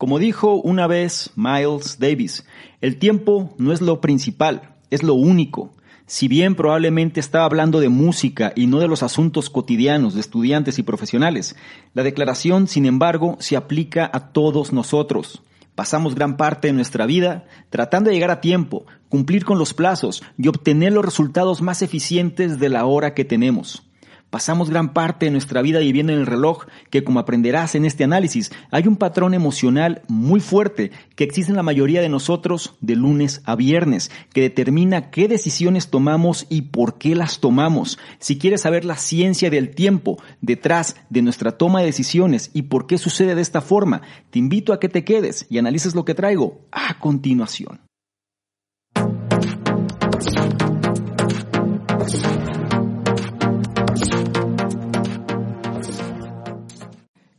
Como dijo una vez Miles Davis, el tiempo no es lo principal, es lo único. Si bien probablemente estaba hablando de música y no de los asuntos cotidianos de estudiantes y profesionales, la declaración, sin embargo, se aplica a todos nosotros. Pasamos gran parte de nuestra vida tratando de llegar a tiempo, cumplir con los plazos y obtener los resultados más eficientes de la hora que tenemos. Pasamos gran parte de nuestra vida viviendo en el reloj, que como aprenderás en este análisis, hay un patrón emocional muy fuerte que existe en la mayoría de nosotros de lunes a viernes, que determina qué decisiones tomamos y por qué las tomamos. Si quieres saber la ciencia del tiempo detrás de nuestra toma de decisiones y por qué sucede de esta forma, te invito a que te quedes y analices lo que traigo a continuación.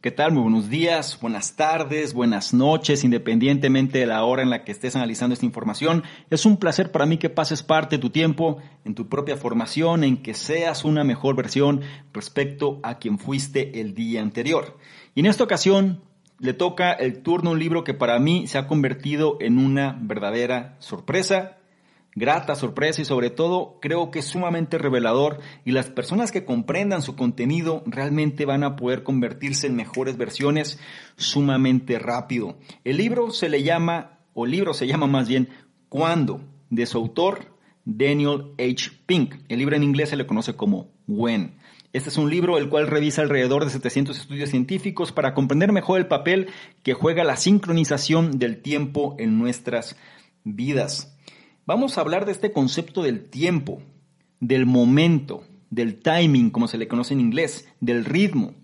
¿Qué tal? Muy buenos días, buenas tardes, buenas noches, independientemente de la hora en la que estés analizando esta información. Es un placer para mí que pases parte de tu tiempo en tu propia formación, en que seas una mejor versión respecto a quien fuiste el día anterior. Y en esta ocasión le toca el turno a un libro que para mí se ha convertido en una verdadera sorpresa, grata sorpresa y sobre todo creo que es sumamente revelador y las personas que comprendan su contenido realmente van a poder convertirse en mejores versiones sumamente rápido. El libro se le llama, o libro se llama más bien, ¿Cuándo? de su autor Daniel H. Pink. El libro en inglés se le conoce como When. Este es un libro el cual revisa alrededor de 700 estudios científicos para comprender mejor el papel que juega la sincronización del tiempo en nuestras vidas. Vamos a hablar de este concepto del tiempo, del momento, del timing, como se le conoce en inglés, del ritmo.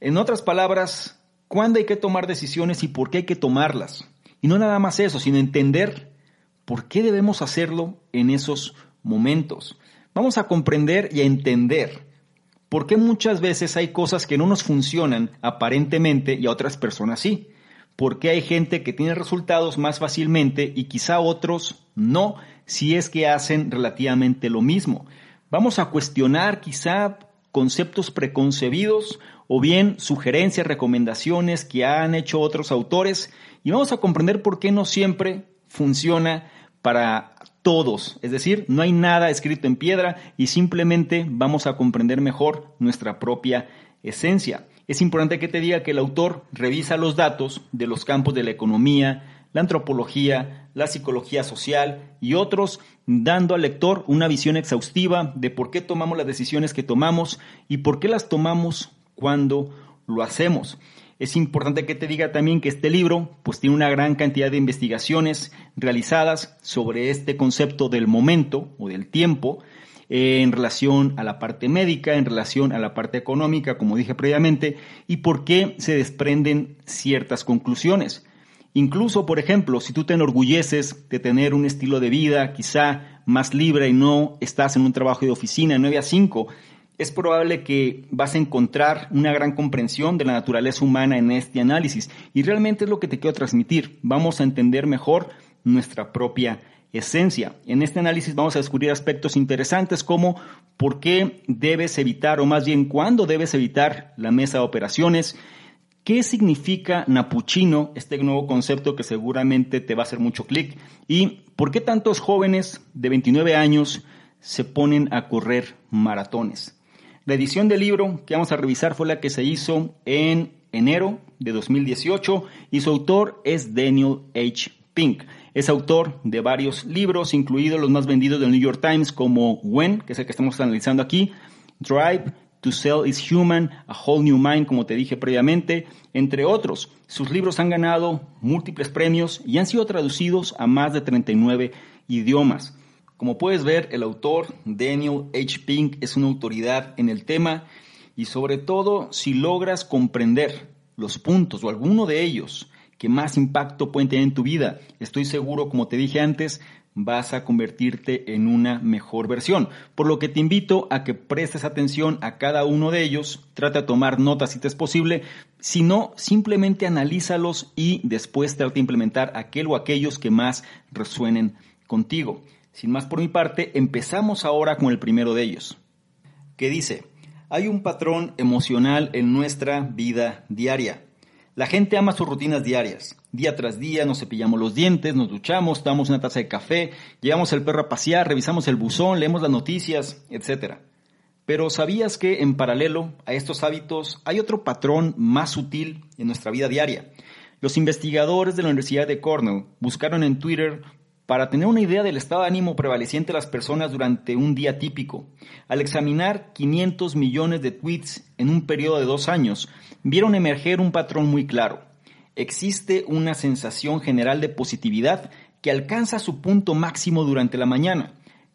En otras palabras, cuándo hay que tomar decisiones y por qué hay que tomarlas. Y no nada más eso, sino entender por qué debemos hacerlo en esos momentos. Vamos a comprender y a entender por qué muchas veces hay cosas que no nos funcionan aparentemente y a otras personas sí por qué hay gente que tiene resultados más fácilmente y quizá otros no, si es que hacen relativamente lo mismo. Vamos a cuestionar quizá conceptos preconcebidos o bien sugerencias, recomendaciones que han hecho otros autores y vamos a comprender por qué no siempre funciona para todos. Es decir, no hay nada escrito en piedra y simplemente vamos a comprender mejor nuestra propia esencia es importante que te diga que el autor revisa los datos de los campos de la economía, la antropología, la psicología social y otros, dando al lector una visión exhaustiva de por qué tomamos las decisiones que tomamos y por qué las tomamos cuando lo hacemos. Es importante que te diga también que este libro pues tiene una gran cantidad de investigaciones realizadas sobre este concepto del momento o del tiempo en relación a la parte médica, en relación a la parte económica, como dije previamente, y por qué se desprenden ciertas conclusiones. Incluso, por ejemplo, si tú te enorgulleces de tener un estilo de vida quizá más libre y no estás en un trabajo de oficina 9 a 5, es probable que vas a encontrar una gran comprensión de la naturaleza humana en este análisis y realmente es lo que te quiero transmitir. Vamos a entender mejor nuestra propia esencia. En este análisis vamos a descubrir aspectos interesantes como por qué debes evitar, o más bien cuándo debes evitar la mesa de operaciones, qué significa napuchino, este nuevo concepto que seguramente te va a hacer mucho clic, y por qué tantos jóvenes de 29 años se ponen a correr maratones. La edición del libro que vamos a revisar fue la que se hizo en enero de 2018 y su autor es Daniel H. Pink. Es autor de varios libros, incluidos los más vendidos del New York Times, como When, que es el que estamos analizando aquí, Drive, To Sell is Human, A Whole New Mind, como te dije previamente, entre otros. Sus libros han ganado múltiples premios y han sido traducidos a más de 39 idiomas. Como puedes ver, el autor Daniel H. Pink es una autoridad en el tema y sobre todo si logras comprender los puntos o alguno de ellos que más impacto pueden tener en tu vida. Estoy seguro, como te dije antes, vas a convertirte en una mejor versión. Por lo que te invito a que prestes atención a cada uno de ellos, trata de tomar notas si te es posible, si no, simplemente analízalos y después trata de implementar aquel o aquellos que más resuenen contigo. Sin más por mi parte, empezamos ahora con el primero de ellos, que dice, hay un patrón emocional en nuestra vida diaria La gente ama sus rutinas diarias. Día tras día nos cepillamos los dientes, nos duchamos, tomamos una taza de café, llevamos el perro a pasear, revisamos el buzón, leemos las noticias, etc. Pero ¿sabías que en paralelo a estos hábitos hay otro patrón más sutil en nuestra vida diaria? Los investigadores de la Universidad de Cornell buscaron en Twitter para tener una idea del estado de ánimo prevaleciente de las personas durante un día típico. Al examinar 500 millones de tweets en un periodo de dos años, vieron emerger un patrón muy claro. Existe una sensación general de positividad que alcanza su punto máximo durante la mañana,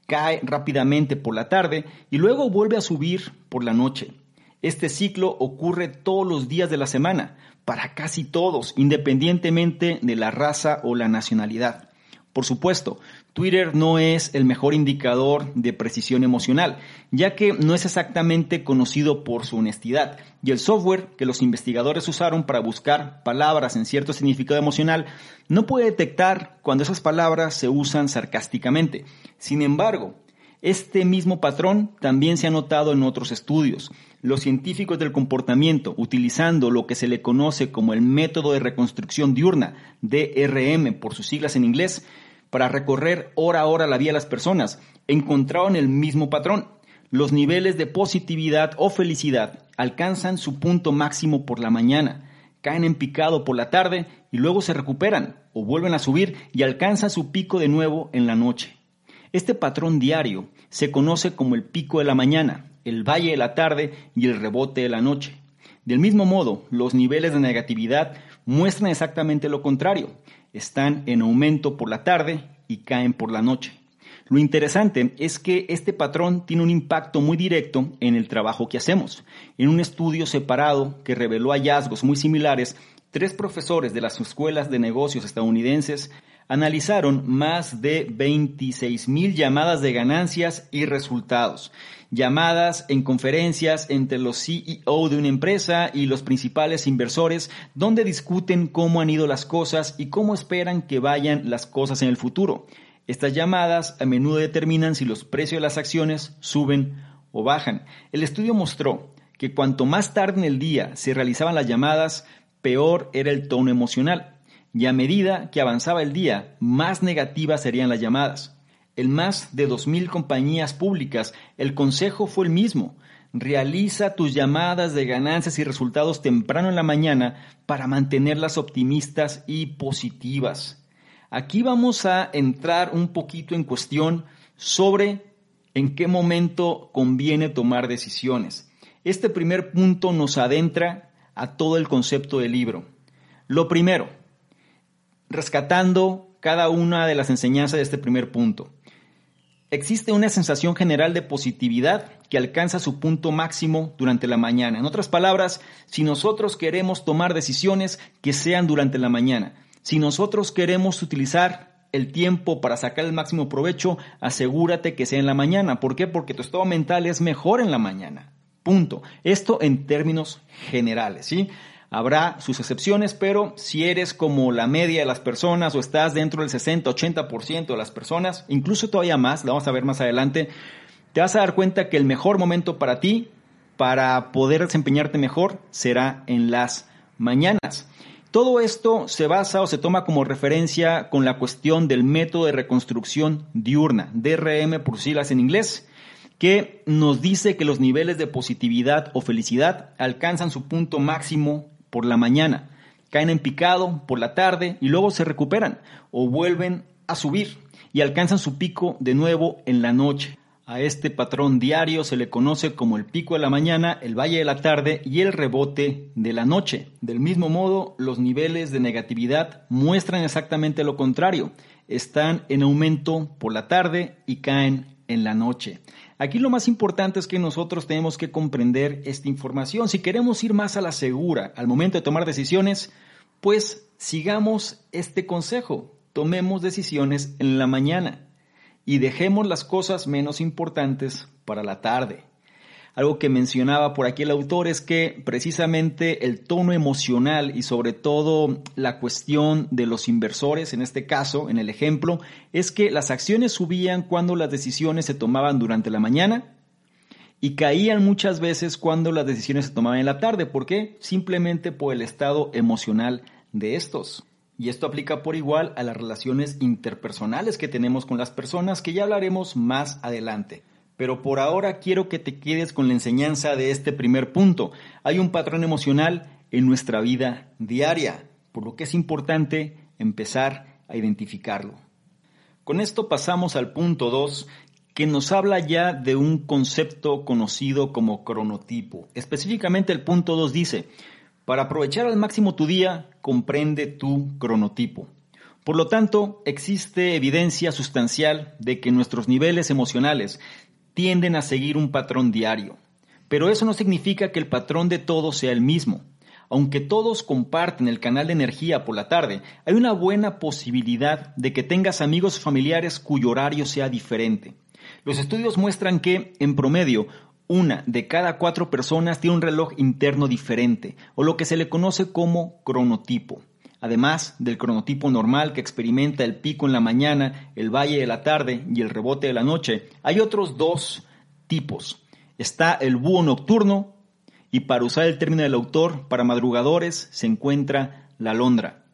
cae rápidamente por la tarde y luego vuelve a subir por la noche. Este ciclo ocurre todos los días de la semana, para casi todos, independientemente de la raza o la nacionalidad. Por supuesto, Twitter no es el mejor indicador de precisión emocional, ya que no es exactamente conocido por su honestidad, y el software que los investigadores usaron para buscar palabras en cierto significado emocional no puede detectar cuando esas palabras se usan sarcásticamente. Sin embargo, este mismo patrón también se ha notado en otros estudios. Los científicos del comportamiento, utilizando lo que se le conoce como el método de reconstrucción diurna, DRM por sus siglas en inglés, para recorrer hora a hora la vida de las personas, encontraron el mismo patrón. Los niveles de positividad o felicidad alcanzan su punto máximo por la mañana, caen en picado por la tarde y luego se recuperan o vuelven a subir y alcanzan su pico de nuevo en la noche. Este patrón diario se conoce como el pico de la mañana, el valle de la tarde y el rebote de la noche. Del mismo modo, los niveles de negatividad muestran exactamente lo contrario. Están en aumento por la tarde y caen por la noche. Lo interesante es que este patrón tiene un impacto muy directo en el trabajo que hacemos. En un estudio separado que reveló hallazgos muy similares, tres profesores de las escuelas de negocios estadounidenses analizaron más de 26 mil llamadas de ganancias y resultados. Llamadas en conferencias entre los CEO de una empresa y los principales inversores donde discuten cómo han ido las cosas y cómo esperan que vayan las cosas en el futuro. Estas llamadas a menudo determinan si los precios de las acciones suben o bajan. El estudio mostró que cuanto más tarde en el día se realizaban las llamadas, peor era el tono emocional y a medida que avanzaba el día, más negativas serían las llamadas. En más de 2.000 compañías públicas, el consejo fue el mismo. Realiza tus llamadas de ganancias y resultados temprano en la mañana para mantenerlas optimistas y positivas. Aquí vamos a entrar un poquito en cuestión sobre en qué momento conviene tomar decisiones. Este primer punto nos adentra a todo el concepto del libro. Lo primero, rescatando cada una de las enseñanzas de este primer punto. Existe una sensación general de positividad que alcanza su punto máximo durante la mañana. En otras palabras, si nosotros queremos tomar decisiones que sean durante la mañana, si nosotros queremos utilizar el tiempo para sacar el máximo provecho, asegúrate que sea en la mañana. ¿Por qué? Porque tu estado mental es mejor en la mañana. Punto. Esto en términos generales, ¿sí? Habrá sus excepciones, pero si eres como la media de las personas o estás dentro del 60-80% de las personas, incluso todavía más, lo vamos a ver más adelante, te vas a dar cuenta que el mejor momento para ti, para poder desempeñarte mejor, será en las mañanas. Todo esto se basa o se toma como referencia con la cuestión del método de reconstrucción diurna, DRM por siglas en inglés, que nos dice que los niveles de positividad o felicidad alcanzan su punto máximo por la mañana, caen en picado por la tarde y luego se recuperan o vuelven a subir y alcanzan su pico de nuevo en la noche. A este patrón diario se le conoce como el pico de la mañana, el valle de la tarde y el rebote de la noche. Del mismo modo, los niveles de negatividad muestran exactamente lo contrario. Están en aumento por la tarde y caen en la noche. Aquí lo más importante es que nosotros tenemos que comprender esta información. Si queremos ir más a la segura al momento de tomar decisiones, pues sigamos este consejo. Tomemos decisiones en la mañana y dejemos las cosas menos importantes para la tarde. Algo que mencionaba por aquí el autor es que precisamente el tono emocional y sobre todo la cuestión de los inversores, en este caso, en el ejemplo, es que las acciones subían cuando las decisiones se tomaban durante la mañana y caían muchas veces cuando las decisiones se tomaban en la tarde. ¿Por qué? Simplemente por el estado emocional de estos. Y esto aplica por igual a las relaciones interpersonales que tenemos con las personas, que ya hablaremos más adelante. Pero por ahora quiero que te quedes con la enseñanza de este primer punto. Hay un patrón emocional en nuestra vida diaria, por lo que es importante empezar a identificarlo. Con esto pasamos al punto 2, que nos habla ya de un concepto conocido como cronotipo. Específicamente el punto 2 dice, para aprovechar al máximo tu día, comprende tu cronotipo. Por lo tanto, existe evidencia sustancial de que nuestros niveles emocionales tienden a seguir un patrón diario. Pero eso no significa que el patrón de todos sea el mismo. Aunque todos comparten el canal de energía por la tarde, hay una buena posibilidad de que tengas amigos familiares cuyo horario sea diferente. Los estudios muestran que, en promedio, una de cada cuatro personas tiene un reloj interno diferente, o lo que se le conoce como cronotipo. Además del cronotipo normal que experimenta el pico en la mañana, el valle de la tarde y el rebote de la noche, hay otros dos tipos. Está el búho nocturno y para usar el término del autor, para madrugadores se encuentra la alondra.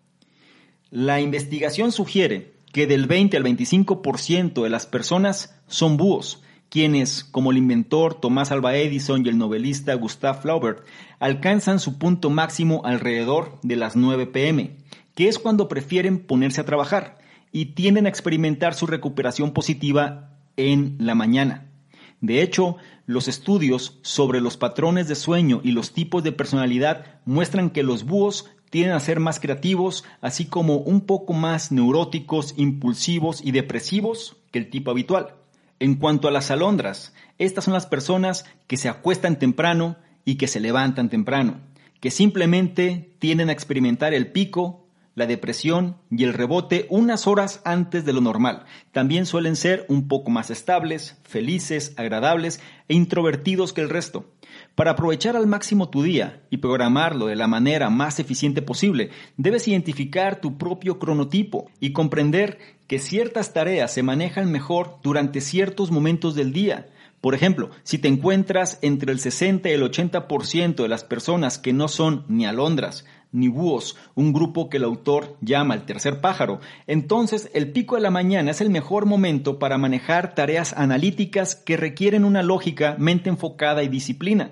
La investigación sugiere que del 20 al 25% de las personas son búhos, quienes, como el inventor Tomás Alva Edison y el novelista Gustav Flaubert, alcanzan su punto máximo alrededor de las 9 pm, que es cuando prefieren ponerse a trabajar y tienden a experimentar su recuperación positiva en la mañana. De hecho, los estudios sobre los patrones de sueño y los tipos de personalidad muestran que los búhos tienden a ser más creativos, así como un poco más neuróticos, impulsivos y depresivos que el tipo habitual. En cuanto a las alondras, estas son las personas que se acuestan temprano y que se levantan temprano, que simplemente tienden a experimentar el pico, la depresión y el rebote unas horas antes de lo normal. También suelen ser un poco más estables, felices, agradables e introvertidos que el resto. Para aprovechar al máximo tu día y programarlo de la manera más eficiente posible, debes identificar tu propio cronotipo y comprender que ciertas tareas se manejan mejor durante ciertos momentos del día. Por ejemplo, si te encuentras entre el 60 y el 80% de las personas que no son ni alondras ni búhos, un grupo que el autor llama el tercer pájaro, entonces el pico de la mañana es el mejor momento para manejar tareas analíticas que requieren una lógica, mente enfocada y disciplina.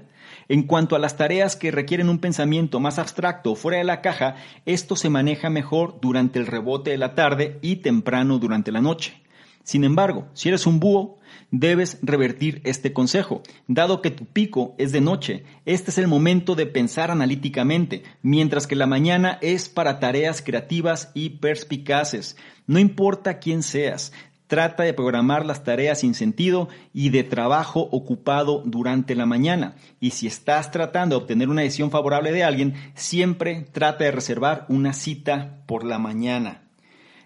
En cuanto a las tareas que requieren un pensamiento más abstracto o fuera de la caja, esto se maneja mejor durante el rebote de la tarde y temprano durante la noche. Sin embargo, si eres un búho, debes revertir este consejo. Dado que tu pico es de noche, este es el momento de pensar analíticamente, mientras que la mañana es para tareas creativas y perspicaces. No importa quién seas, Trata de programar las tareas sin sentido y de trabajo ocupado durante la mañana. Y si estás tratando de obtener una decisión favorable de alguien, siempre trata de reservar una cita por la mañana.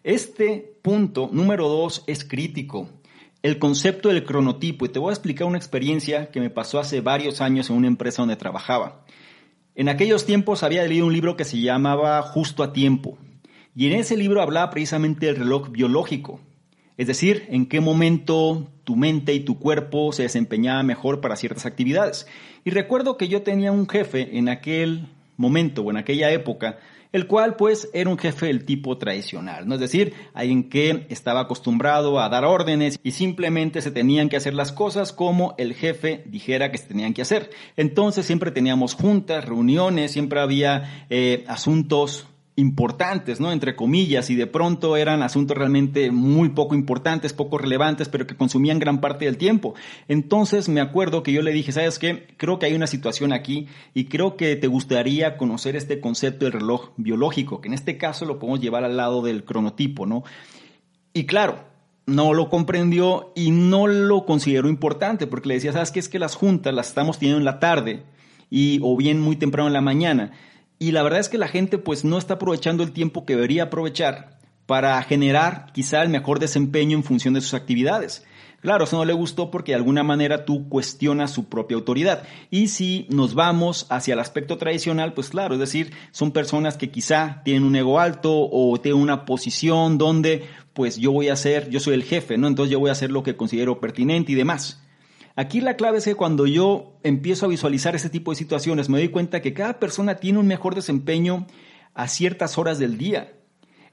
Este punto número dos es crítico. El concepto del cronotipo. Y te voy a explicar una experiencia que me pasó hace varios años en una empresa donde trabajaba. En aquellos tiempos había leído un libro que se llamaba Justo a Tiempo. Y en ese libro hablaba precisamente del reloj biológico es decir, en qué momento tu mente y tu cuerpo se desempeñaban mejor para ciertas actividades. Y recuerdo que yo tenía un jefe en aquel momento o en aquella época, el cual pues era un jefe del tipo tradicional, ¿no? Es decir, alguien que estaba acostumbrado a dar órdenes y simplemente se tenían que hacer las cosas como el jefe dijera que se tenían que hacer. Entonces siempre teníamos juntas, reuniones, siempre había eh, asuntos importantes, ¿no? Entre comillas, y de pronto eran asuntos realmente muy poco importantes, poco relevantes, pero que consumían gran parte del tiempo. Entonces me acuerdo que yo le dije, ¿sabes qué? Creo que hay una situación aquí y creo que te gustaría conocer este concepto del reloj biológico, que en este caso lo podemos llevar al lado del cronotipo, ¿no? Y claro, no lo comprendió y no lo consideró importante, porque le decía, ¿sabes qué? Es que las juntas las estamos teniendo en la tarde y o bien muy temprano en la mañana y la verdad es que la gente pues no está aprovechando el tiempo que debería aprovechar para generar quizá el mejor desempeño en función de sus actividades. Claro, eso no le gustó porque de alguna manera tú cuestionas su propia autoridad. Y si nos vamos hacia el aspecto tradicional, pues claro, es decir, son personas que quizá tienen un ego alto o tienen una posición donde pues yo voy a ser, yo soy el jefe, ¿no? Entonces yo voy a hacer lo que considero pertinente y demás. Aquí la clave es que cuando yo empiezo a visualizar ese tipo de situaciones, me doy cuenta que cada persona tiene un mejor desempeño a ciertas horas del día.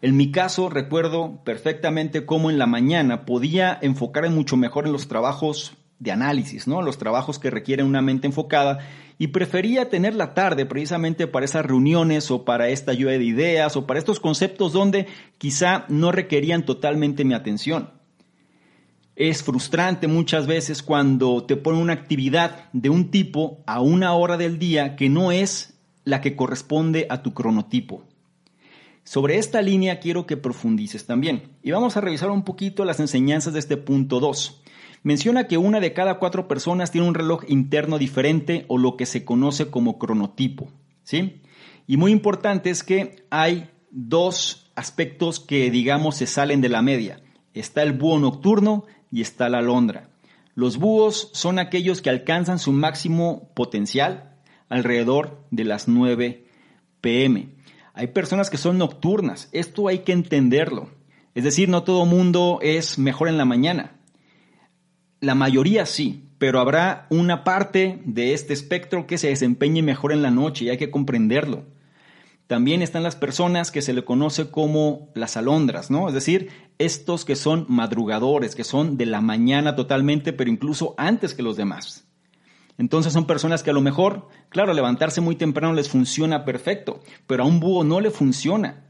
En mi caso, recuerdo perfectamente cómo en la mañana podía enfocarme mucho mejor en los trabajos de análisis, ¿no? Los trabajos que requieren una mente enfocada y prefería tener la tarde precisamente para esas reuniones o para esta lluvia de ideas o para estos conceptos donde quizá no requerían totalmente mi atención. Es frustrante muchas veces cuando te ponen una actividad de un tipo a una hora del día que no es la que corresponde a tu cronotipo. Sobre esta línea quiero que profundices también y vamos a revisar un poquito las enseñanzas de este punto 2 menciona que una de cada cuatro personas tiene un reloj interno diferente o lo que se conoce como cronotipo. ¿sí? Y muy importante es que hay dos aspectos que, digamos, se salen de la media. Está el búho nocturno y está la alondra. Los búhos son aquellos que alcanzan su máximo potencial alrededor de las 9 pm. Hay personas que son nocturnas, esto hay que entenderlo. Es decir, no todo mundo es mejor en la mañana. La mayoría sí, pero habrá una parte de este espectro que se desempeñe mejor en la noche y hay que comprenderlo. También están las personas que se le conoce como las alondras, ¿no? Es decir, estos que son madrugadores, que son de la mañana totalmente, pero incluso antes que los demás. Entonces son personas que a lo mejor, claro, levantarse muy temprano les funciona perfecto, pero a un búho no le funciona.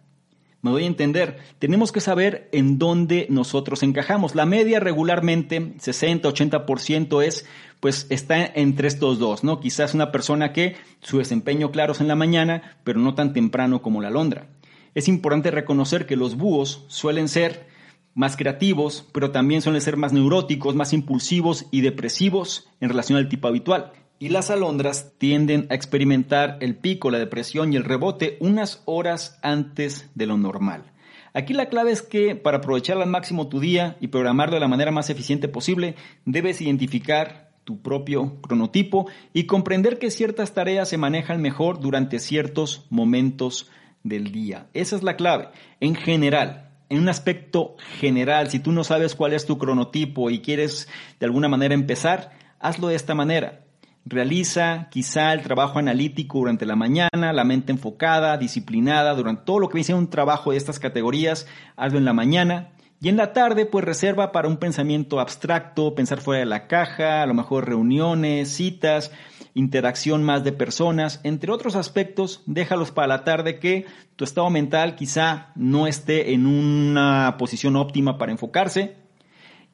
Me doy a entender. Tenemos que saber en dónde nosotros encajamos. La media regularmente, 60-80% es, pues está entre estos dos, ¿no? Quizás una persona que su desempeño claro es en la mañana, pero no tan temprano como la alondra. Es importante reconocer que los búhos suelen ser más creativos, pero también suelen ser más neuróticos, más impulsivos y depresivos en relación al tipo habitual y las alondras tienden a experimentar el pico, la depresión y el rebote unas horas antes de lo normal. Aquí la clave es que para aprovechar al máximo tu día y programarlo de la manera más eficiente posible, debes identificar tu propio cronotipo y comprender que ciertas tareas se manejan mejor durante ciertos momentos del día. Esa es la clave. En general, en un aspecto general, si tú no sabes cuál es tu cronotipo y quieres de alguna manera empezar, hazlo de esta manera. Realiza quizá el trabajo analítico durante la mañana, la mente enfocada, disciplinada, durante todo lo que dice un trabajo de estas categorías, hazlo en la mañana. Y en la tarde, pues reserva para un pensamiento abstracto, pensar fuera de la caja, a lo mejor reuniones, citas, interacción más de personas, entre otros aspectos, déjalos para la tarde que tu estado mental quizá no esté en una posición óptima para enfocarse.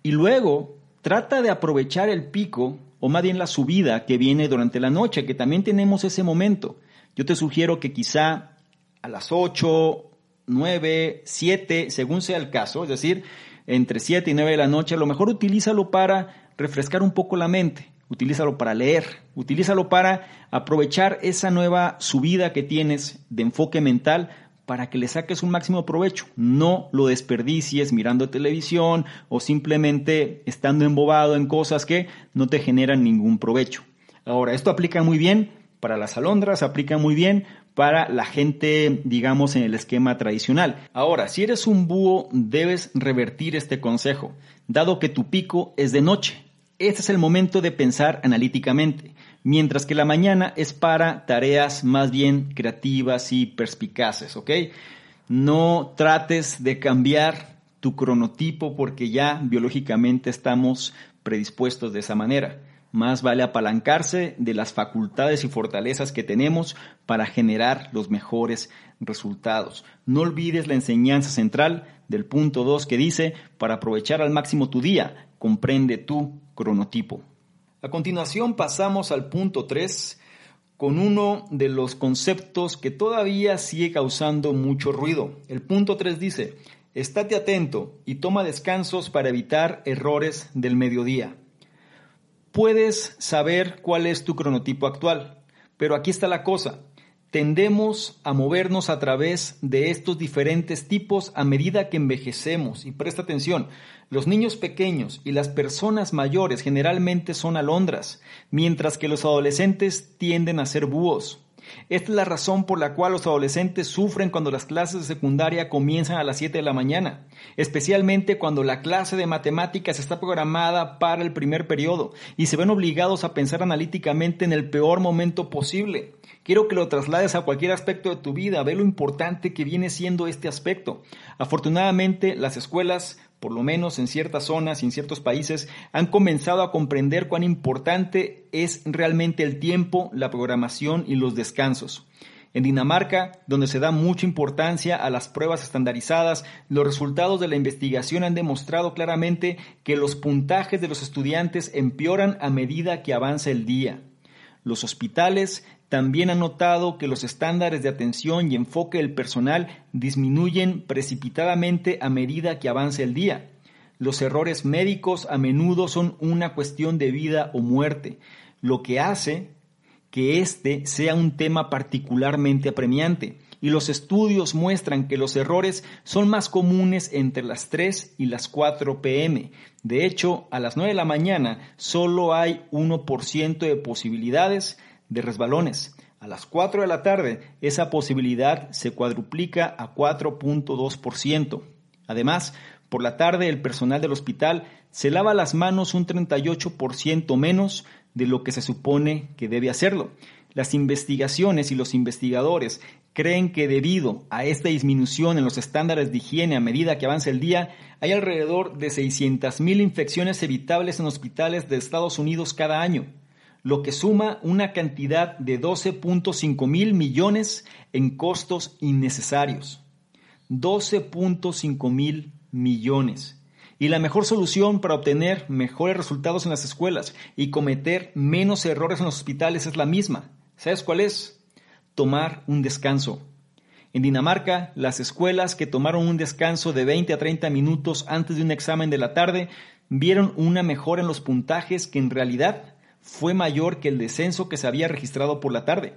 Y luego trata de aprovechar el pico o más bien la subida que viene durante la noche, que también tenemos ese momento. Yo te sugiero que quizá a las 8, 9, 7, según sea el caso, es decir, entre 7 y 9 de la noche, a lo mejor utilízalo para refrescar un poco la mente, utilízalo para leer, utilízalo para aprovechar esa nueva subida que tienes de enfoque mental para que le saques un máximo provecho. No lo desperdicies mirando televisión o simplemente estando embobado en cosas que no te generan ningún provecho. Ahora, esto aplica muy bien para las alondras, aplica muy bien para la gente, digamos, en el esquema tradicional. Ahora, si eres un búho, debes revertir este consejo, dado que tu pico es de noche. Este es el momento de pensar analíticamente mientras que la mañana es para tareas más bien creativas y perspicaces, ¿ok? No trates de cambiar tu cronotipo porque ya biológicamente estamos predispuestos de esa manera. Más vale apalancarse de las facultades y fortalezas que tenemos para generar los mejores resultados. No olvides la enseñanza central del punto 2 que dice, para aprovechar al máximo tu día, comprende tu cronotipo. A continuación pasamos al punto 3 con uno de los conceptos que todavía sigue causando mucho ruido. El punto 3 dice, estate atento y toma descansos para evitar errores del mediodía. Puedes saber cuál es tu cronotipo actual, pero aquí está la cosa tendemos a movernos a través de estos diferentes tipos a medida que envejecemos. Y presta atención, los niños pequeños y las personas mayores generalmente son alondras, mientras que los adolescentes tienden a ser búhos. Esta es la razón por la cual los adolescentes sufren cuando las clases de secundaria comienzan a las 7 de la mañana, especialmente cuando la clase de matemáticas está programada para el primer periodo y se ven obligados a pensar analíticamente en el peor momento posible. Quiero que lo traslades a cualquier aspecto de tu vida, ve lo importante que viene siendo este aspecto. Afortunadamente, las escuelas por lo menos en ciertas zonas y en ciertos países, han comenzado a comprender cuán importante es realmente el tiempo, la programación y los descansos. En Dinamarca, donde se da mucha importancia a las pruebas estandarizadas, los resultados de la investigación han demostrado claramente que los puntajes de los estudiantes empeoran a medida que avanza el día. Los hospitales también han notado que los estándares de atención y enfoque del personal disminuyen precipitadamente a medida que avanza el día. Los errores médicos a menudo son una cuestión de vida o muerte, lo que hace que este sea un tema particularmente apremiante. Y los estudios muestran que los errores son más comunes entre las 3 y las 4 pm. De hecho, a las 9 de la mañana solo hay 1% de posibilidades de resbalones. A las 4 de la tarde, esa posibilidad se cuadruplica a 4.2%. Además, por la tarde el personal del hospital se lava las manos un 38% menos de lo que se supone que debe hacerlo. Las investigaciones y los investigadores creen que debido a esta disminución en los estándares de higiene a medida que avanza el día, hay alrededor de 600.000 infecciones evitables en hospitales de Estados Unidos cada año lo que suma una cantidad de 12.5 mil millones en costos innecesarios. 12.5 mil millones. Y la mejor solución para obtener mejores resultados en las escuelas y cometer menos errores en los hospitales es la misma. ¿Sabes cuál es? Tomar un descanso. En Dinamarca, las escuelas que tomaron un descanso de 20 a 30 minutos antes de un examen de la tarde vieron una mejora en los puntajes que en realidad fue mayor que el descenso que se había registrado por la tarde.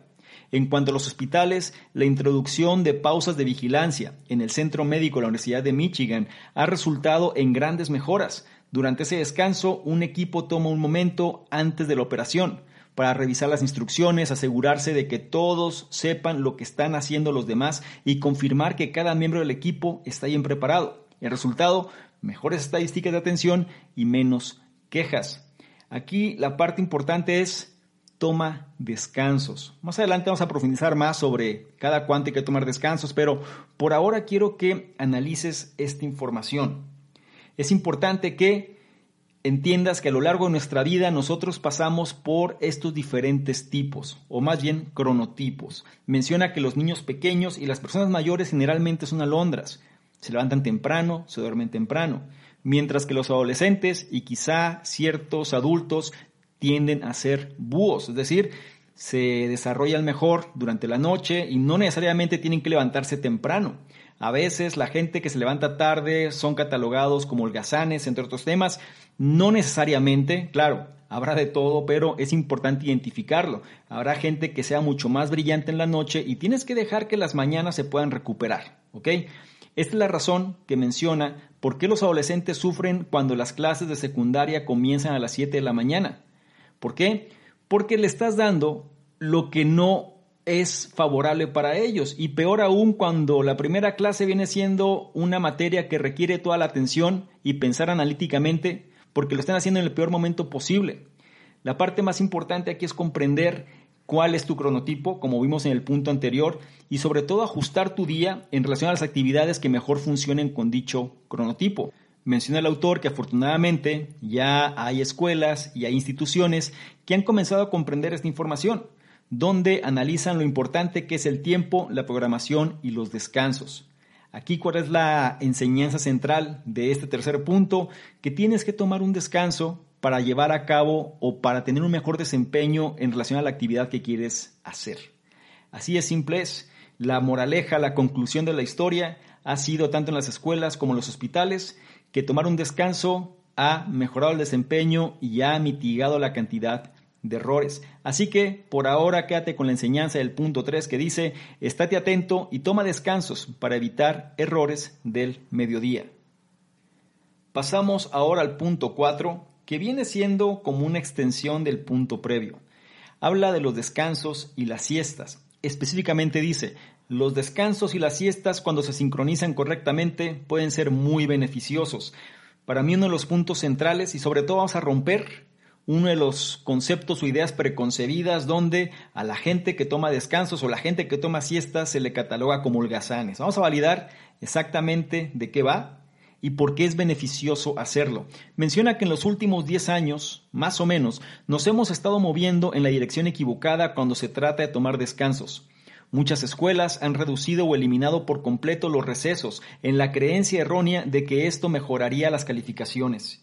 En cuanto a los hospitales, la introducción de pausas de vigilancia en el Centro Médico de la Universidad de Michigan ha resultado en grandes mejoras. Durante ese descanso, un equipo toma un momento antes de la operación para revisar las instrucciones, asegurarse de que todos sepan lo que están haciendo los demás y confirmar que cada miembro del equipo está bien preparado. El resultado, mejores estadísticas de atención y menos quejas. Aquí la parte importante es toma descansos. Más adelante vamos a profundizar más sobre cada cuánto hay que tomar descansos, pero por ahora quiero que analices esta información. Es importante que entiendas que a lo largo de nuestra vida nosotros pasamos por estos diferentes tipos, o más bien cronotipos. Menciona que los niños pequeños y las personas mayores generalmente son alondras. Se levantan temprano, se duermen temprano mientras que los adolescentes y quizá ciertos adultos tienden a ser búhos, es decir, se desarrollan mejor durante la noche y no necesariamente tienen que levantarse temprano. A veces la gente que se levanta tarde son catalogados como holgazanes, entre otros temas. No necesariamente, claro, habrá de todo, pero es importante identificarlo. Habrá gente que sea mucho más brillante en la noche y tienes que dejar que las mañanas se puedan recuperar, ¿ok? Esta es la razón que menciona por qué los adolescentes sufren cuando las clases de secundaria comienzan a las 7 de la mañana. ¿Por qué? Porque le estás dando lo que no es favorable para ellos y peor aún cuando la primera clase viene siendo una materia que requiere toda la atención y pensar analíticamente porque lo están haciendo en el peor momento posible. La parte más importante aquí es comprender cuál es tu cronotipo, como vimos en el punto anterior, y sobre todo ajustar tu día en relación a las actividades que mejor funcionen con dicho cronotipo. Menciona el autor que afortunadamente ya hay escuelas y hay instituciones que han comenzado a comprender esta información, donde analizan lo importante que es el tiempo, la programación y los descansos. Aquí cuál es la enseñanza central de este tercer punto, que tienes que tomar un descanso para llevar a cabo o para tener un mejor desempeño en relación a la actividad que quieres hacer. Así es simple es. La moraleja, la conclusión de la historia ha sido tanto en las escuelas como en los hospitales que tomar un descanso ha mejorado el desempeño y ha mitigado la cantidad de errores. Así que por ahora quédate con la enseñanza del punto 3 que dice, estate atento y toma descansos para evitar errores del mediodía. Pasamos ahora al punto 4 que viene siendo como una extensión del punto previo. Habla de los descansos y las siestas. Específicamente dice, los descansos y las siestas cuando se sincronizan correctamente pueden ser muy beneficiosos. Para mí uno de los puntos centrales y sobre todo vamos a romper uno de los conceptos o ideas preconcebidas donde a la gente que toma descansos o la gente que toma siestas se le cataloga como holgazanes. Vamos a validar exactamente de qué va y por qué es beneficioso hacerlo. Menciona que en los últimos 10 años, más o menos, nos hemos estado moviendo en la dirección equivocada cuando se trata de tomar descansos. Muchas escuelas han reducido o eliminado por completo los recesos en la creencia errónea de que esto mejoraría las calificaciones.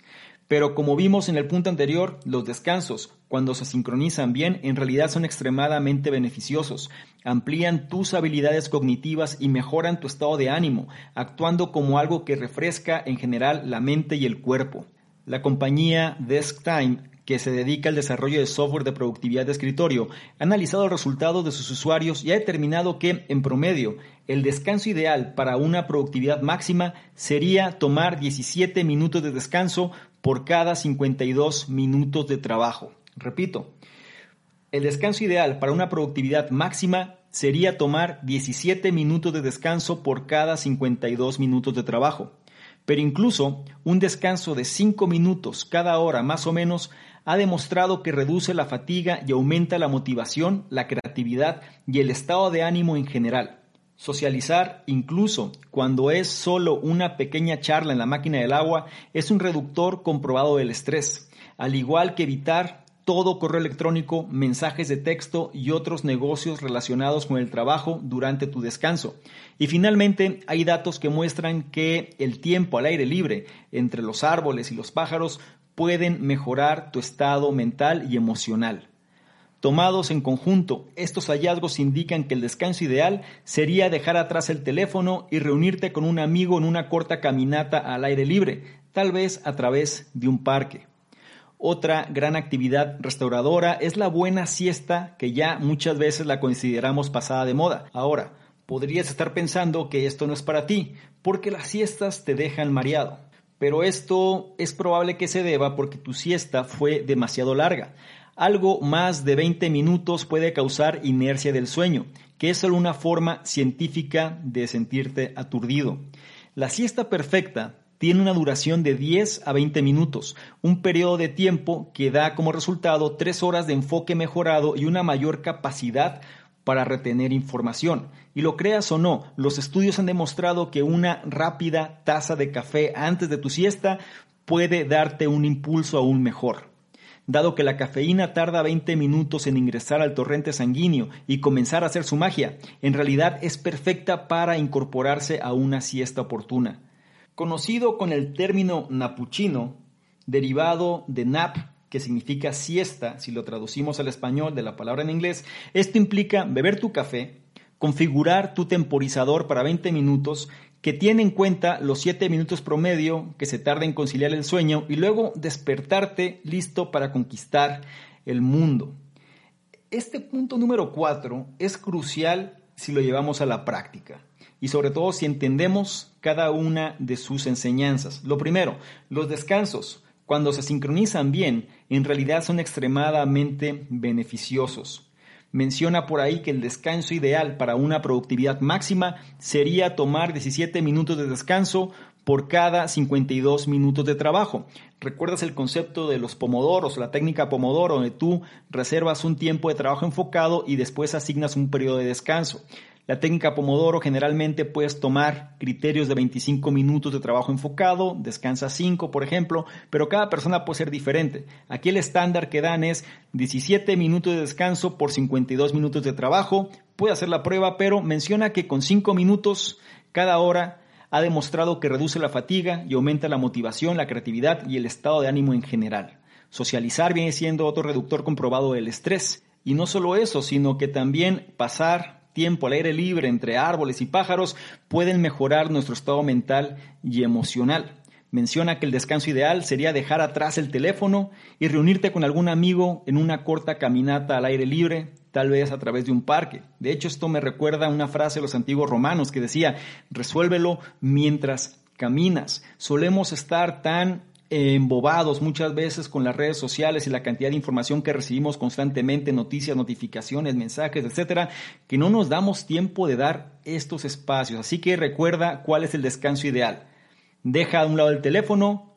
Pero como vimos en el punto anterior, los descansos, cuando se sincronizan bien, en realidad son extremadamente beneficiosos. Amplían tus habilidades cognitivas y mejoran tu estado de ánimo, actuando como algo que refresca en general la mente y el cuerpo. La compañía DeskTime que se dedica al desarrollo de software de productividad de escritorio, ha analizado los resultados de sus usuarios y ha determinado que, en promedio, el descanso ideal para una productividad máxima sería tomar 17 minutos de descanso por cada 52 minutos de trabajo. Repito, el descanso ideal para una productividad máxima sería tomar 17 minutos de descanso por cada 52 minutos de trabajo. Pero incluso un descanso de 5 minutos cada hora más o menos ha demostrado que reduce la fatiga y aumenta la motivación, la creatividad y el estado de ánimo en general. Socializar, incluso cuando es solo una pequeña charla en la máquina del agua, es un reductor comprobado del estrés, al igual que evitar todo correo electrónico, mensajes de texto y otros negocios relacionados con el trabajo durante tu descanso. Y finalmente, hay datos que muestran que el tiempo al aire libre entre los árboles y los pájaros pueden mejorar tu estado mental y emocional. Tomados en conjunto, estos hallazgos indican que el descanso ideal sería dejar atrás el teléfono y reunirte con un amigo en una corta caminata al aire libre, tal vez a través de un parque. Otra gran actividad restauradora es la buena siesta, que ya muchas veces la consideramos pasada de moda. Ahora, podrías estar pensando que esto no es para ti, porque las siestas te dejan mareado pero esto es probable que se deba porque tu siesta fue demasiado larga. Algo más de 20 minutos puede causar inercia del sueño, que es solo una forma científica de sentirte aturdido. La siesta perfecta tiene una duración de 10 a 20 minutos, un periodo de tiempo que da como resultado 3 horas de enfoque mejorado y una mayor capacidad para retener información. Y lo creas o no, los estudios han demostrado que una rápida taza de café antes de tu siesta puede darte un impulso aún mejor. Dado que la cafeína tarda 20 minutos en ingresar al torrente sanguíneo y comenzar a hacer su magia, en realidad es perfecta para incorporarse a una siesta oportuna. Conocido con el término napuchino, derivado de nap, que significa siesta, si lo traducimos al español de la palabra en inglés, esto implica beber tu café, configurar tu temporizador para 20 minutos, que tiene en cuenta los 7 minutos promedio que se tarda en conciliar el sueño y luego despertarte listo para conquistar el mundo. Este punto número 4 es crucial si lo llevamos a la práctica y sobre todo si entendemos cada una de sus enseñanzas. Lo primero, los descansos cuando se sincronizan bien, en realidad son extremadamente beneficiosos. Menciona por ahí que el descanso ideal para una productividad máxima sería tomar 17 minutos de descanso por cada 52 minutos de trabajo. ¿Recuerdas el concepto de los pomodoros, la técnica pomodoro, donde tú reservas un tiempo de trabajo enfocado y después asignas un periodo de descanso? La técnica Pomodoro generalmente puedes tomar criterios de 25 minutos de trabajo enfocado, descansa 5 por ejemplo, pero cada persona puede ser diferente. Aquí el estándar que dan es 17 minutos de descanso por 52 minutos de trabajo. Puede hacer la prueba, pero menciona que con 5 minutos cada hora ha demostrado que reduce la fatiga y aumenta la motivación, la creatividad y el estado de ánimo en general. Socializar viene siendo otro reductor comprobado del estrés. Y no solo eso, sino que también pasar tiempo al aire libre entre árboles y pájaros pueden mejorar nuestro estado mental y emocional. Menciona que el descanso ideal sería dejar atrás el teléfono y reunirte con algún amigo en una corta caminata al aire libre, tal vez a través de un parque. De hecho, esto me recuerda una frase de los antiguos romanos que decía, resuélvelo mientras caminas. Solemos estar tan embobados muchas veces con las redes sociales y la cantidad de información que recibimos constantemente, noticias, notificaciones, mensajes, etcétera, que no nos damos tiempo de dar estos espacios. Así que recuerda cuál es el descanso ideal. Deja a un lado el teléfono,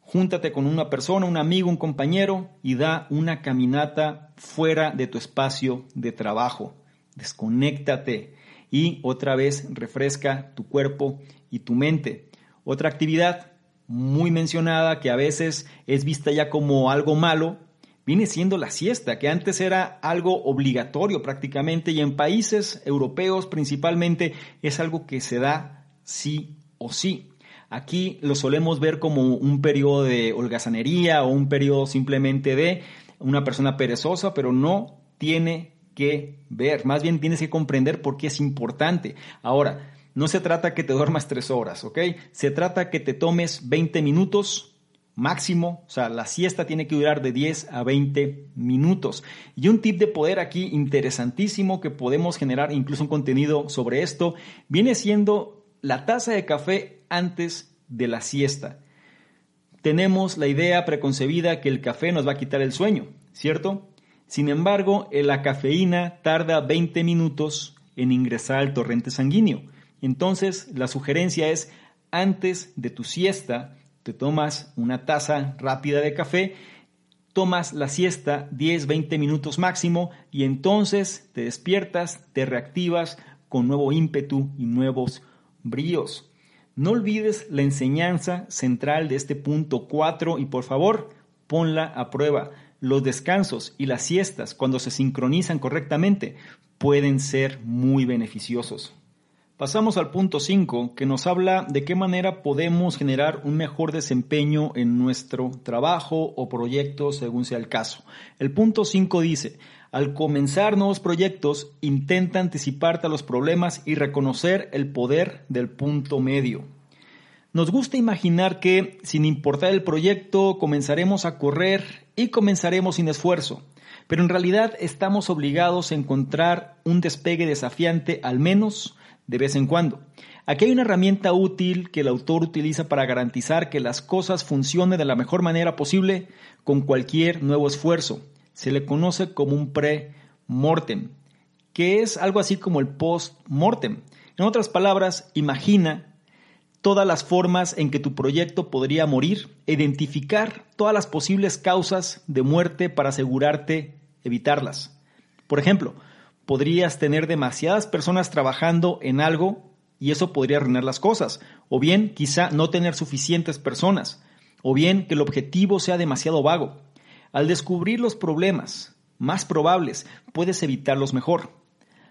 júntate con una persona, un amigo, un compañero y da una caminata fuera de tu espacio de trabajo. Desconéctate y otra vez refresca tu cuerpo y tu mente. Otra actividad muy mencionada que a veces es vista ya como algo malo, viene siendo la siesta, que antes era algo obligatorio prácticamente y en países europeos principalmente es algo que se da sí o sí. Aquí lo solemos ver como un periodo de holgazanería o un periodo simplemente de una persona perezosa, pero no tiene que ver, más bien tienes que comprender por qué es importante. Ahora, no se trata que te duermas tres horas, ¿ok? Se trata que te tomes 20 minutos máximo, o sea, la siesta tiene que durar de 10 a 20 minutos. Y un tip de poder aquí interesantísimo que podemos generar incluso un contenido sobre esto, viene siendo la taza de café antes de la siesta. Tenemos la idea preconcebida que el café nos va a quitar el sueño, ¿cierto? Sin embargo, la cafeína tarda 20 minutos en ingresar al torrente sanguíneo. Entonces, la sugerencia es, antes de tu siesta, te tomas una taza rápida de café, tomas la siesta 10-20 minutos máximo y entonces te despiertas, te reactivas con nuevo ímpetu y nuevos bríos. No olvides la enseñanza central de este punto 4 y por favor ponla a prueba. Los descansos y las siestas, cuando se sincronizan correctamente, pueden ser muy beneficiosos. Pasamos al punto 5, que nos habla de qué manera podemos generar un mejor desempeño en nuestro trabajo o proyecto según sea el caso. El punto 5 dice, al comenzar nuevos proyectos, intenta anticiparte a los problemas y reconocer el poder del punto medio. Nos gusta imaginar que, sin importar el proyecto, comenzaremos a correr y comenzaremos sin esfuerzo, pero en realidad estamos obligados a encontrar un despegue desafiante al menos de vez en cuando. Aquí hay una herramienta útil que el autor utiliza para garantizar que las cosas funcionen de la mejor manera posible con cualquier nuevo esfuerzo. Se le conoce como un pre-mortem, que es algo así como el post-mortem. En otras palabras, imagina todas las formas en que tu proyecto podría morir, identificar todas las posibles causas de muerte para asegurarte evitarlas. Por ejemplo, podrías tener demasiadas personas trabajando en algo y eso podría arruinar las cosas. O bien quizá no tener suficientes personas. O bien que el objetivo sea demasiado vago. Al descubrir los problemas más probables, puedes evitarlos mejor.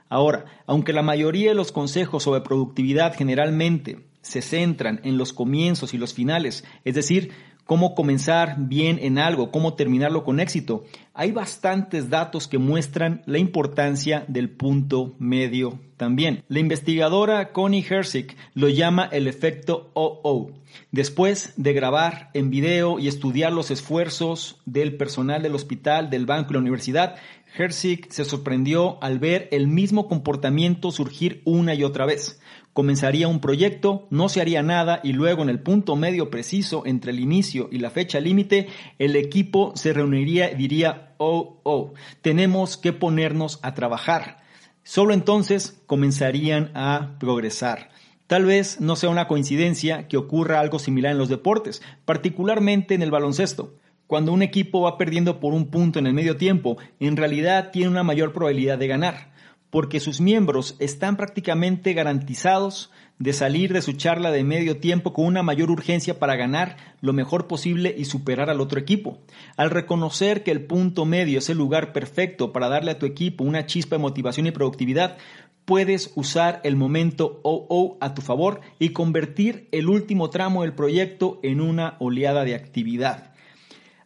Ahora, aunque la mayoría de los consejos sobre productividad generalmente se centran en los comienzos y los finales, es decir, cómo comenzar bien en algo, cómo terminarlo con éxito. Hay bastantes datos que muestran la importancia del punto medio también. La investigadora Connie Herzig lo llama el efecto OO. Después de grabar en video y estudiar los esfuerzos del personal del hospital, del banco y la universidad, Herzig se sorprendió al ver el mismo comportamiento surgir una y otra vez comenzaría un proyecto, no se haría nada y luego en el punto medio preciso entre el inicio y la fecha límite, el equipo se reuniría y diría, oh, oh, tenemos que ponernos a trabajar. Solo entonces comenzarían a progresar. Tal vez no sea una coincidencia que ocurra algo similar en los deportes, particularmente en el baloncesto. Cuando un equipo va perdiendo por un punto en el medio tiempo, en realidad tiene una mayor probabilidad de ganar porque sus miembros están prácticamente garantizados de salir de su charla de medio tiempo con una mayor urgencia para ganar lo mejor posible y superar al otro equipo. Al reconocer que el punto medio es el lugar perfecto para darle a tu equipo una chispa de motivación y productividad, puedes usar el momento OO a tu favor y convertir el último tramo del proyecto en una oleada de actividad.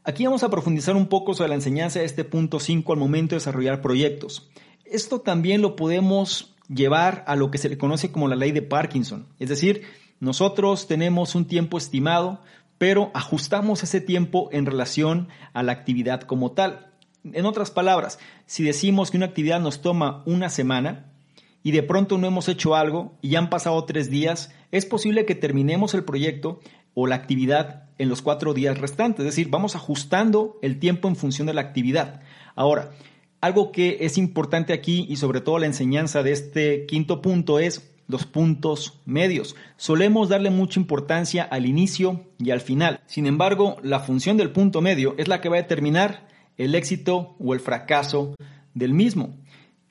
Aquí vamos a profundizar un poco sobre la enseñanza de este punto 5 al momento de desarrollar proyectos. Esto también lo podemos llevar a lo que se le conoce como la ley de Parkinson. Es decir, nosotros tenemos un tiempo estimado, pero ajustamos ese tiempo en relación a la actividad como tal. En otras palabras, si decimos que una actividad nos toma una semana y de pronto no hemos hecho algo y ya han pasado tres días, es posible que terminemos el proyecto o la actividad en los cuatro días restantes. Es decir, vamos ajustando el tiempo en función de la actividad. Ahora, algo que es importante aquí y sobre todo la enseñanza de este quinto punto es los puntos medios. Solemos darle mucha importancia al inicio y al final. Sin embargo, la función del punto medio es la que va a determinar el éxito o el fracaso del mismo.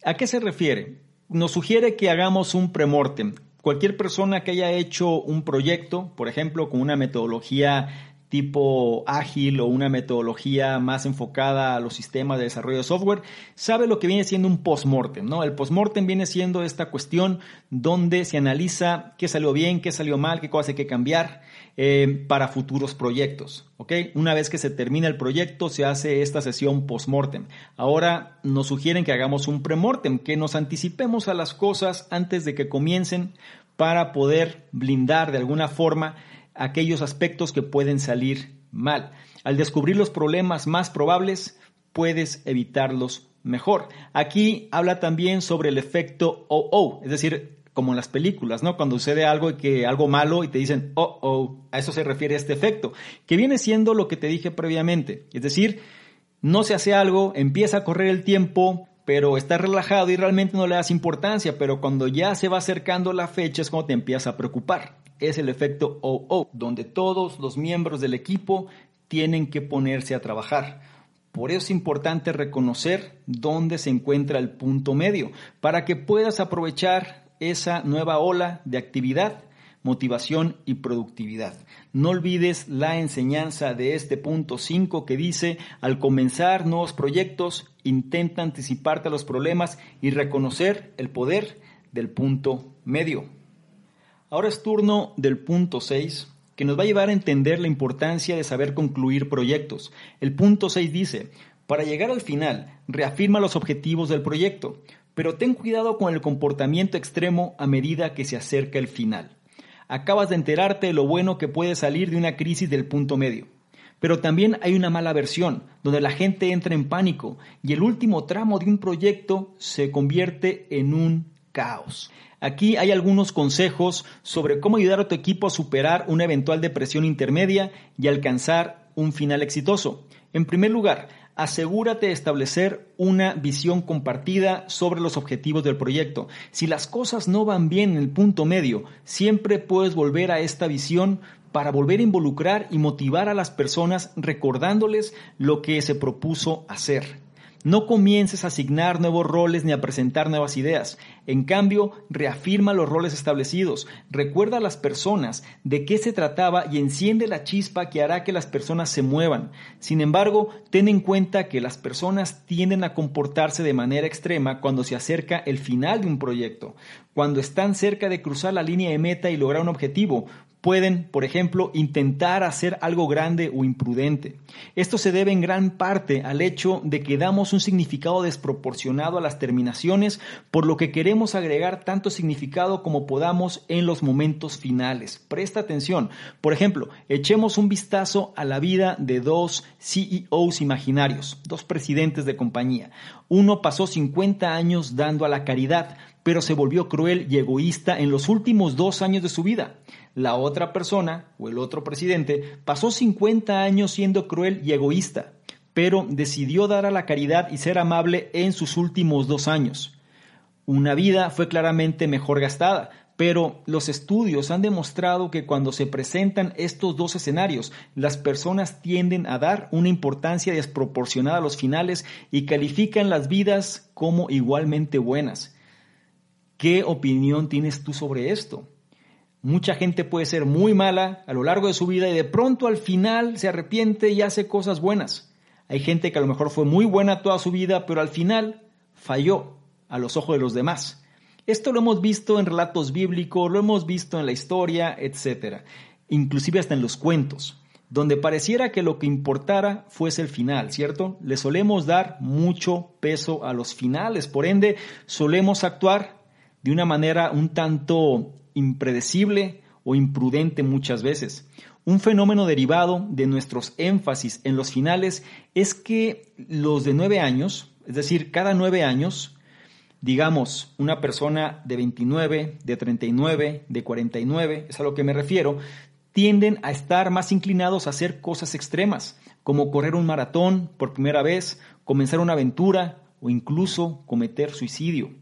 ¿A qué se refiere? Nos sugiere que hagamos un premortem. Cualquier persona que haya hecho un proyecto, por ejemplo, con una metodología tipo ágil o una metodología más enfocada a los sistemas de desarrollo de software, sabe lo que viene siendo un postmortem, ¿no? El postmortem viene siendo esta cuestión donde se analiza qué salió bien, qué salió mal, qué cosas hay que cambiar eh, para futuros proyectos. Una vez que se termina el proyecto, se hace esta sesión postmortem. Ahora nos sugieren que hagamos un premortem, que nos anticipemos a las cosas antes de que comiencen para poder blindar de alguna forma aquellos aspectos que pueden salir mal. Al descubrir los problemas más probables, puedes evitarlos mejor. Aquí habla también sobre el efecto oh, es decir, como en las películas, ¿no? Cuando sucede algo y que algo malo y te dicen oh, oh, a eso se refiere este efecto, que viene siendo lo que te dije previamente. Es decir, no se hace algo, empieza a correr el tiempo, pero estás relajado y realmente no le das importancia, pero cuando ya se va acercando la fecha es cuando te empieza a preocupar es el efecto OO, donde todos los miembros del equipo tienen que ponerse a trabajar. Por eso es importante reconocer dónde se encuentra el punto medio, para que puedas aprovechar esa nueva ola de actividad, motivación y productividad. No olvides la enseñanza de este punto 5 que dice, al comenzar nuevos proyectos, intenta anticiparte a los problemas y reconocer el poder del punto medio. Ahora es turno del punto 6, que nos va a llevar a entender la importancia de saber concluir proyectos. El punto 6 dice, para llegar al final, reafirma los objetivos del proyecto, pero ten cuidado con el comportamiento extremo a medida que se acerca el final. Acabas de enterarte de lo bueno que puede salir de una crisis del punto medio. Pero también hay una mala versión, donde la gente entra en pánico y el último tramo de un proyecto se convierte en un caos. Aquí hay algunos consejos sobre cómo ayudar a tu equipo a superar una eventual depresión intermedia y alcanzar un final exitoso. En primer lugar, asegúrate de establecer una visión compartida sobre los objetivos del proyecto. Si las cosas no van bien en el punto medio, siempre puedes volver a esta visión para volver a involucrar y motivar a las personas recordándoles lo que se propuso hacer. No comiences a asignar nuevos roles ni a presentar nuevas ideas. En cambio, reafirma los roles establecidos, recuerda a las personas de qué se trataba y enciende la chispa que hará que las personas se muevan. Sin embargo, ten en cuenta que las personas tienden a comportarse de manera extrema cuando se acerca el final de un proyecto, cuando están cerca de cruzar la línea de meta y lograr un objetivo, pueden, por ejemplo, intentar hacer algo grande o imprudente. Esto se debe en gran parte al hecho de que damos un significado desproporcionado a las terminaciones, por lo que queremos agregar tanto significado como podamos en los momentos finales. Presta atención. Por ejemplo, echemos un vistazo a la vida de dos CEOs imaginarios, dos presidentes de compañía. Uno pasó 50 años dando a la caridad, pero se volvió cruel y egoísta en los últimos dos años de su vida. La otra persona, o el otro presidente, pasó 50 años siendo cruel y egoísta, pero decidió dar a la caridad y ser amable en sus últimos dos años. Una vida fue claramente mejor gastada, pero los estudios han demostrado que cuando se presentan estos dos escenarios, las personas tienden a dar una importancia desproporcionada a los finales y califican las vidas como igualmente buenas. ¿Qué opinión tienes tú sobre esto? Mucha gente puede ser muy mala a lo largo de su vida y de pronto al final se arrepiente y hace cosas buenas. Hay gente que a lo mejor fue muy buena toda su vida, pero al final falló a los ojos de los demás. Esto lo hemos visto en relatos bíblicos, lo hemos visto en la historia, etc. Inclusive hasta en los cuentos, donde pareciera que lo que importara fuese el final, ¿cierto? Le solemos dar mucho peso a los finales, por ende solemos actuar de una manera un tanto impredecible o imprudente muchas veces. Un fenómeno derivado de nuestros énfasis en los finales es que los de nueve años, es decir, cada nueve años, digamos, una persona de 29, de 39, de 49, es a lo que me refiero, tienden a estar más inclinados a hacer cosas extremas, como correr un maratón por primera vez, comenzar una aventura o incluso cometer suicidio.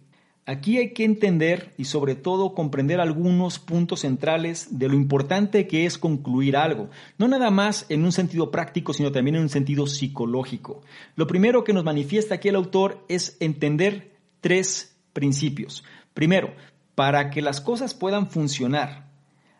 Aquí hay que entender y sobre todo comprender algunos puntos centrales de lo importante que es concluir algo, no nada más en un sentido práctico, sino también en un sentido psicológico. Lo primero que nos manifiesta aquí el autor es entender tres principios. Primero, para que las cosas puedan funcionar,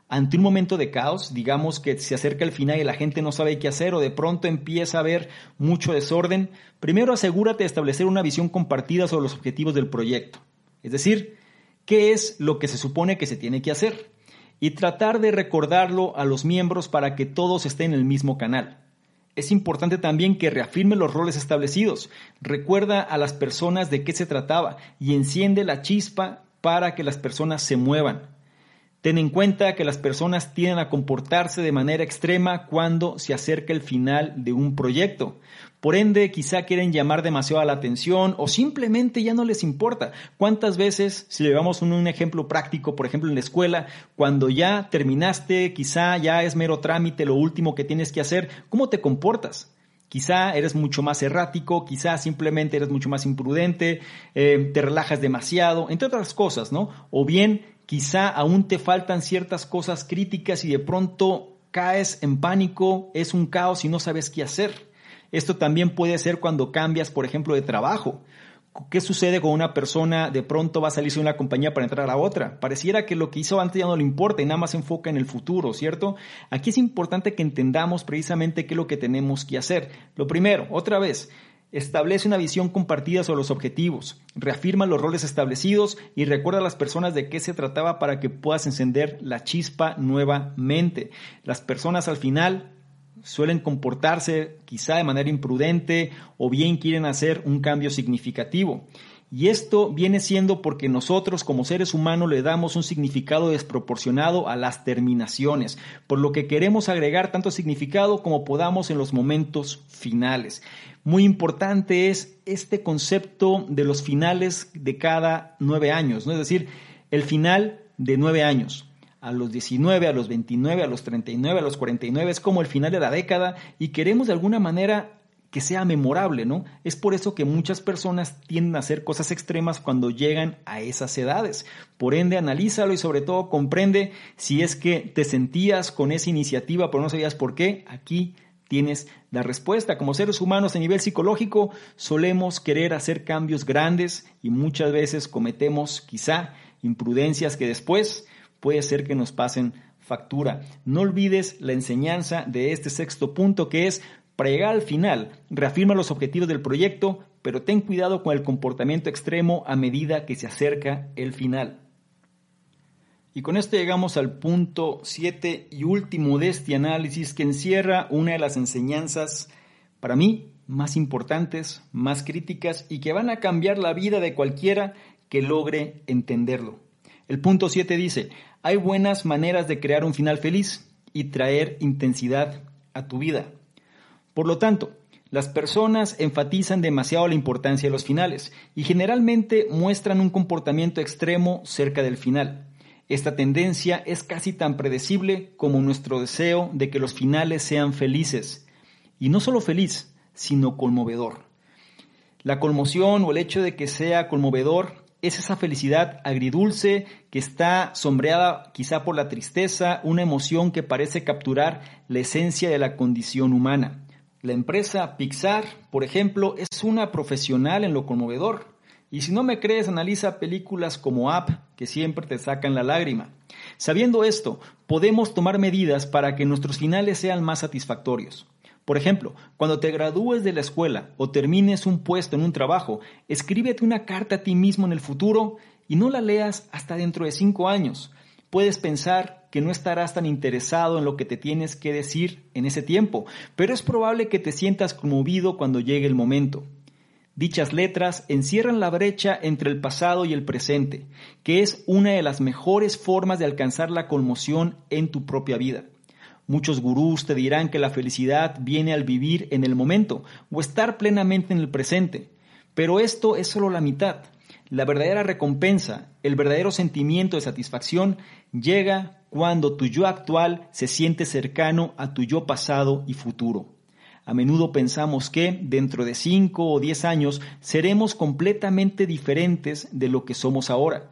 ante un momento de caos, digamos que se acerca el final y la gente no sabe qué hacer o de pronto empieza a haber mucho desorden, primero asegúrate de establecer una visión compartida sobre los objetivos del proyecto. Es decir, qué es lo que se supone que se tiene que hacer y tratar de recordarlo a los miembros para que todos estén en el mismo canal. Es importante también que reafirme los roles establecidos, recuerda a las personas de qué se trataba y enciende la chispa para que las personas se muevan. Ten en cuenta que las personas tienden a comportarse de manera extrema cuando se acerca el final de un proyecto. Por ende, quizá quieren llamar demasiado la atención o simplemente ya no les importa. ¿Cuántas veces, si le llevamos un, un, ejemplo práctico, por ejemplo en la escuela, cuando ya terminaste, quizá ya es mero trámite lo último que tienes que hacer, ¿cómo te comportas? Quizá eres mucho más errático, quizá simplemente eres mucho más imprudente, eh, te relajas demasiado, entre otras cosas, ¿no? O bien quizá aún te faltan ciertas cosas críticas y de pronto caes en pánico, es un caos y no sabes qué hacer. Esto también puede ser cuando cambias, por ejemplo, de trabajo. ¿Qué sucede con una persona de pronto va a salirse de una compañía para entrar a otra? Pareciera que lo que hizo antes ya no le importa y nada más se enfoca en el futuro, ¿cierto? Aquí es importante que entendamos precisamente qué es lo que tenemos que hacer. Lo primero, otra vez, establece una visión compartida sobre los objetivos, reafirma los roles establecidos y recuerda a las personas de qué se trataba para que puedas encender la chispa nuevamente. Las personas al final suelen comportarse quizá de manera imprudente o bien quieren hacer un cambio significativo. Y esto viene siendo porque nosotros como seres humanos le damos un significado desproporcionado a las terminaciones, por lo que queremos agregar tanto significado como podamos en los momentos finales. Muy importante es este concepto de los finales de cada nueve años, ¿no? es decir, el final de nueve años a los 19, a los 29, a los 39, a los 49, es como el final de la década y queremos de alguna manera que sea memorable, ¿no? Es por eso que muchas personas tienden a hacer cosas extremas cuando llegan a esas edades. Por ende, analízalo y sobre todo comprende si es que te sentías con esa iniciativa pero no sabías por qué. Aquí tienes la respuesta. Como seres humanos a nivel psicológico solemos querer hacer cambios grandes y muchas veces cometemos quizá imprudencias que después puede ser que nos pasen factura. No olvides la enseñanza de este sexto punto que es para llegar al final, reafirma los objetivos del proyecto, pero ten cuidado con el comportamiento extremo a medida que se acerca el final. Y con esto llegamos al punto 7 y último de este análisis que encierra una de las enseñanzas, para mí, más importantes, más críticas y que van a cambiar la vida de cualquiera que logre entenderlo. El punto 7 dice, hay buenas maneras de crear un final feliz y traer intensidad a tu vida. Por lo tanto, las personas enfatizan demasiado la importancia de los finales y generalmente muestran un comportamiento extremo cerca del final. Esta tendencia es casi tan predecible como nuestro deseo de que los finales sean felices. Y no solo feliz, sino conmovedor. La conmoción o el hecho de que sea conmovedor es esa felicidad agridulce que está sombreada quizá por la tristeza, una emoción que parece capturar la esencia de la condición humana. La empresa Pixar, por ejemplo, es una profesional en lo conmovedor. Y si no me crees, analiza películas como Up, que siempre te sacan la lágrima. Sabiendo esto, podemos tomar medidas para que nuestros finales sean más satisfactorios. Por ejemplo, cuando te gradúes de la escuela o termines un puesto en un trabajo, escríbete una carta a ti mismo en el futuro y no la leas hasta dentro de cinco años. Puedes pensar que no estarás tan interesado en lo que te tienes que decir en ese tiempo, pero es probable que te sientas conmovido cuando llegue el momento. Dichas letras encierran la brecha entre el pasado y el presente, que es una de las mejores formas de alcanzar la conmoción en tu propia vida. Muchos gurús te dirán que la felicidad viene al vivir en el momento o estar plenamente en el presente, pero esto es solo la mitad. La verdadera recompensa, el verdadero sentimiento de satisfacción llega cuando tu yo actual se siente cercano a tu yo pasado y futuro. A menudo pensamos que dentro de 5 o 10 años seremos completamente diferentes de lo que somos ahora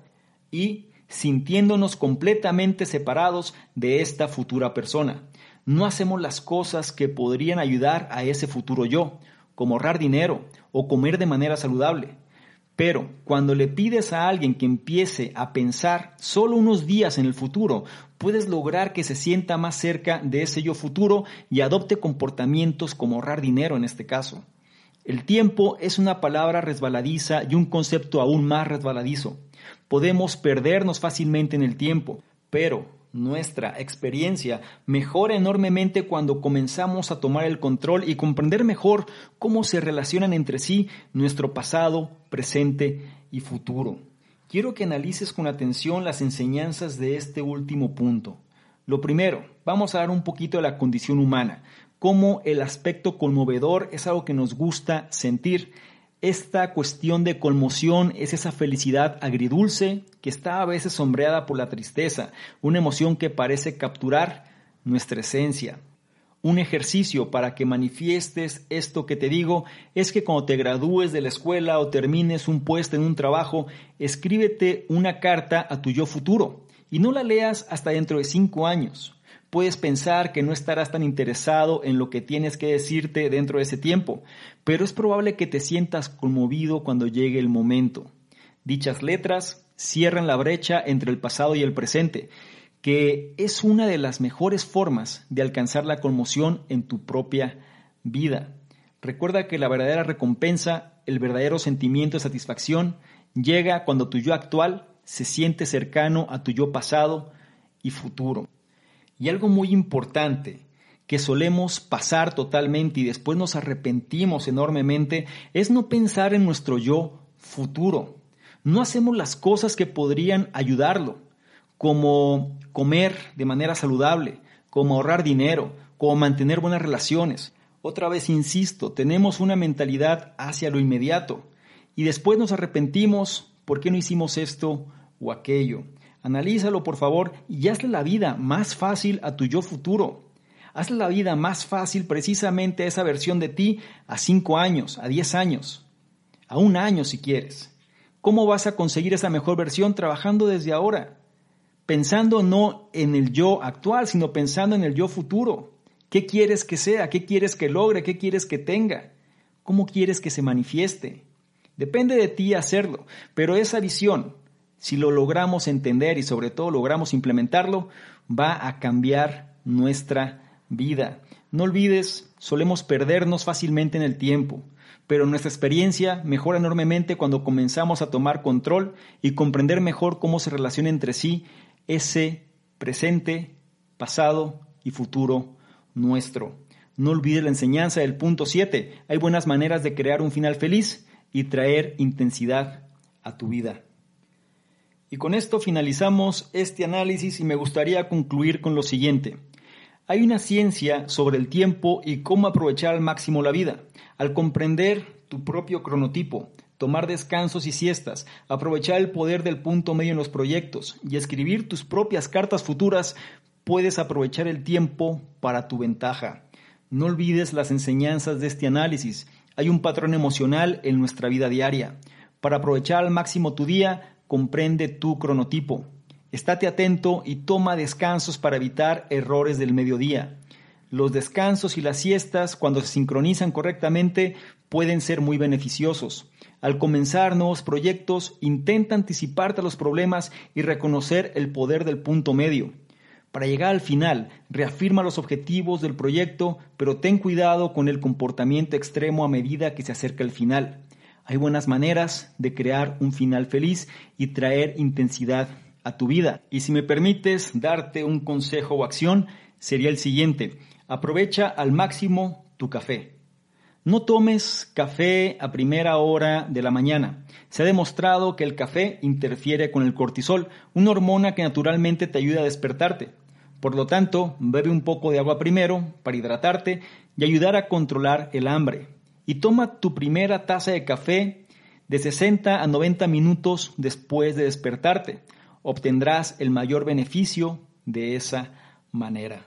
y sintiéndonos completamente separados de esta futura persona. No hacemos las cosas que podrían ayudar a ese futuro yo, como ahorrar dinero o comer de manera saludable. Pero cuando le pides a alguien que empiece a pensar solo unos días en el futuro, puedes lograr que se sienta más cerca de ese yo futuro y adopte comportamientos como ahorrar dinero en este caso. El tiempo es una palabra resbaladiza y un concepto aún más resbaladizo. Podemos perdernos fácilmente en el tiempo, pero nuestra experiencia mejora enormemente cuando comenzamos a tomar el control y comprender mejor cómo se relacionan entre sí nuestro pasado, presente y futuro. Quiero que analices con atención las enseñanzas de este último punto. Lo primero, vamos a dar un poquito de la condición humana, cómo el aspecto conmovedor es algo que nos gusta sentir esta cuestión de conmoción es esa felicidad agridulce que está a veces sombreada por la tristeza, una emoción que parece capturar nuestra esencia. Un ejercicio para que manifiestes esto que te digo es que cuando te gradúes de la escuela o termines un puesto en un trabajo, escríbete una carta a tu yo futuro y no la leas hasta dentro de cinco años. Puedes pensar que no estarás tan interesado en lo que tienes que decirte dentro de ese tiempo, pero es probable que te sientas conmovido cuando llegue el momento. Dichas letras cierran la brecha entre el pasado y el presente, que es una de las mejores formas de alcanzar la conmoción en tu propia vida. Recuerda que la verdadera recompensa, el verdadero sentimiento de satisfacción, llega cuando tu yo actual se siente cercano a tu yo pasado y futuro. Y algo muy importante que solemos pasar totalmente y después nos arrepentimos enormemente es no pensar en nuestro yo futuro. No hacemos las cosas que podrían ayudarlo, como comer de manera saludable, como ahorrar dinero, como mantener buenas relaciones. Otra vez insisto, tenemos una mentalidad hacia lo inmediato y después nos arrepentimos por qué no hicimos esto o aquello. Analízalo, por favor, y hazle la vida más fácil a tu yo futuro. Hazle la vida más fácil precisamente a esa versión de ti a 5 años, a 10 años, a un año si quieres. ¿Cómo vas a conseguir esa mejor versión trabajando desde ahora? Pensando no en el yo actual, sino pensando en el yo futuro. ¿Qué quieres que sea? ¿Qué quieres que logre? ¿Qué quieres que tenga? ¿Cómo quieres que se manifieste? Depende de ti hacerlo, pero esa visión, si lo logramos entender y sobre todo logramos implementarlo, va a cambiar nuestra vida. No olvides, solemos perdernos fácilmente en el tiempo, pero nuestra experiencia mejora enormemente cuando comenzamos a tomar control y comprender mejor cómo se relaciona entre sí ese presente, pasado y futuro nuestro. No olvides la enseñanza del punto 7. Hay buenas maneras de crear un final feliz y traer intensidad a tu vida. Y con esto finalizamos este análisis y me gustaría concluir con lo siguiente. Hay una ciencia sobre el tiempo y cómo aprovechar al máximo la vida. Al comprender tu propio cronotipo, tomar descansos y siestas, aprovechar el poder del punto medio en los proyectos y escribir tus propias cartas futuras, puedes aprovechar el tiempo para tu ventaja. No olvides las enseñanzas de este análisis. Hay un patrón emocional en nuestra vida diaria. Para aprovechar al máximo tu día, comprende tu cronotipo. Estate atento y toma descansos para evitar errores del mediodía. Los descansos y las siestas, cuando se sincronizan correctamente, pueden ser muy beneficiosos. Al comenzar nuevos proyectos, intenta anticiparte a los problemas y reconocer el poder del punto medio. Para llegar al final, reafirma los objetivos del proyecto, pero ten cuidado con el comportamiento extremo a medida que se acerca el final. Hay buenas maneras de crear un final feliz y traer intensidad a tu vida. Y si me permites darte un consejo o acción, sería el siguiente. Aprovecha al máximo tu café. No tomes café a primera hora de la mañana. Se ha demostrado que el café interfiere con el cortisol, una hormona que naturalmente te ayuda a despertarte. Por lo tanto, bebe un poco de agua primero para hidratarte y ayudar a controlar el hambre y toma tu primera taza de café de 60 a 90 minutos después de despertarte. Obtendrás el mayor beneficio de esa manera.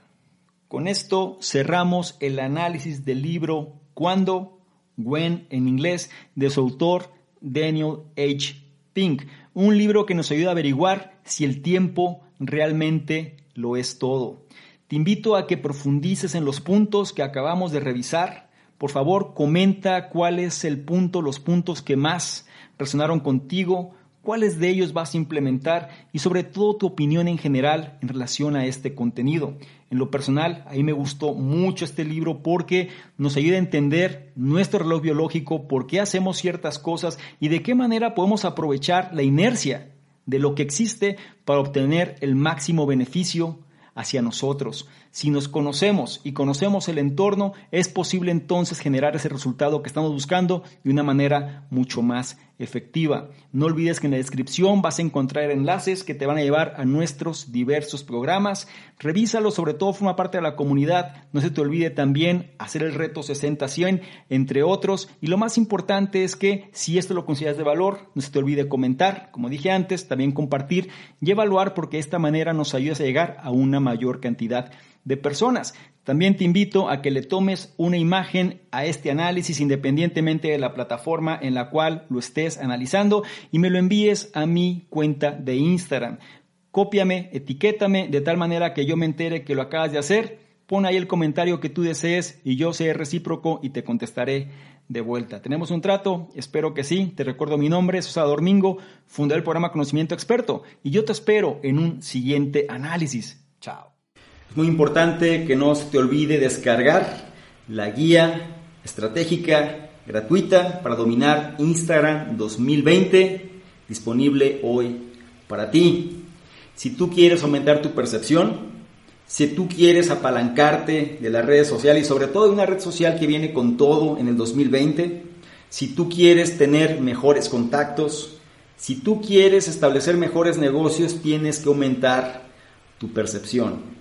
Con esto cerramos el análisis del libro Cuando, When en inglés, de su autor Daniel H. Pink, un libro que nos ayuda a averiguar si el tiempo realmente lo es todo. Te invito a que profundices en los puntos que acabamos de revisar. Por favor, comenta cuál es el punto, los puntos que más resonaron contigo, cuáles de ellos vas a implementar y sobre todo tu opinión en general en relación a este contenido. En lo personal, a mí me gustó mucho este libro porque nos ayuda a entender nuestro reloj biológico, por qué hacemos ciertas cosas y de qué manera podemos aprovechar la inercia de lo que existe para obtener el máximo beneficio hacia nosotros. Si nos conocemos y conocemos el entorno, es posible entonces generar ese resultado que estamos buscando de una manera mucho más efectiva. No olvides que en la descripción vas a encontrar enlaces que te van a llevar a nuestros diversos programas. Revísalo, sobre todo forma parte de la comunidad. No se te olvide también hacer el reto 60-100, entre otros. Y lo más importante es que si esto lo consideras de valor, no se te olvide comentar, como dije antes, también compartir y evaluar porque de esta manera nos ayudas a llegar a una mayor cantidad de personas. También te invito a que le tomes una imagen a este análisis independientemente de la plataforma en la cual lo estés analizando y me lo envíes a mi cuenta de Instagram. Cópiame, etiquétame de tal manera que yo me entere que lo acabas de hacer. Pon ahí el comentario que tú desees y yo seré recíproco y te contestaré de vuelta. ¿Tenemos un trato? Espero que sí. Te recuerdo mi nombre, Sosa Domingo, fundé el programa Conocimiento Experto y yo te espero en un siguiente análisis. Chao. Es muy importante que no se te olvide descargar la guía estratégica gratuita para dominar Instagram 2020 disponible hoy para ti. Si tú quieres aumentar tu percepción, si tú quieres apalancarte de las redes sociales y sobre todo de una red social que viene con todo en el 2020, si tú quieres tener mejores contactos, si tú quieres establecer mejores negocios, tienes que aumentar tu percepción.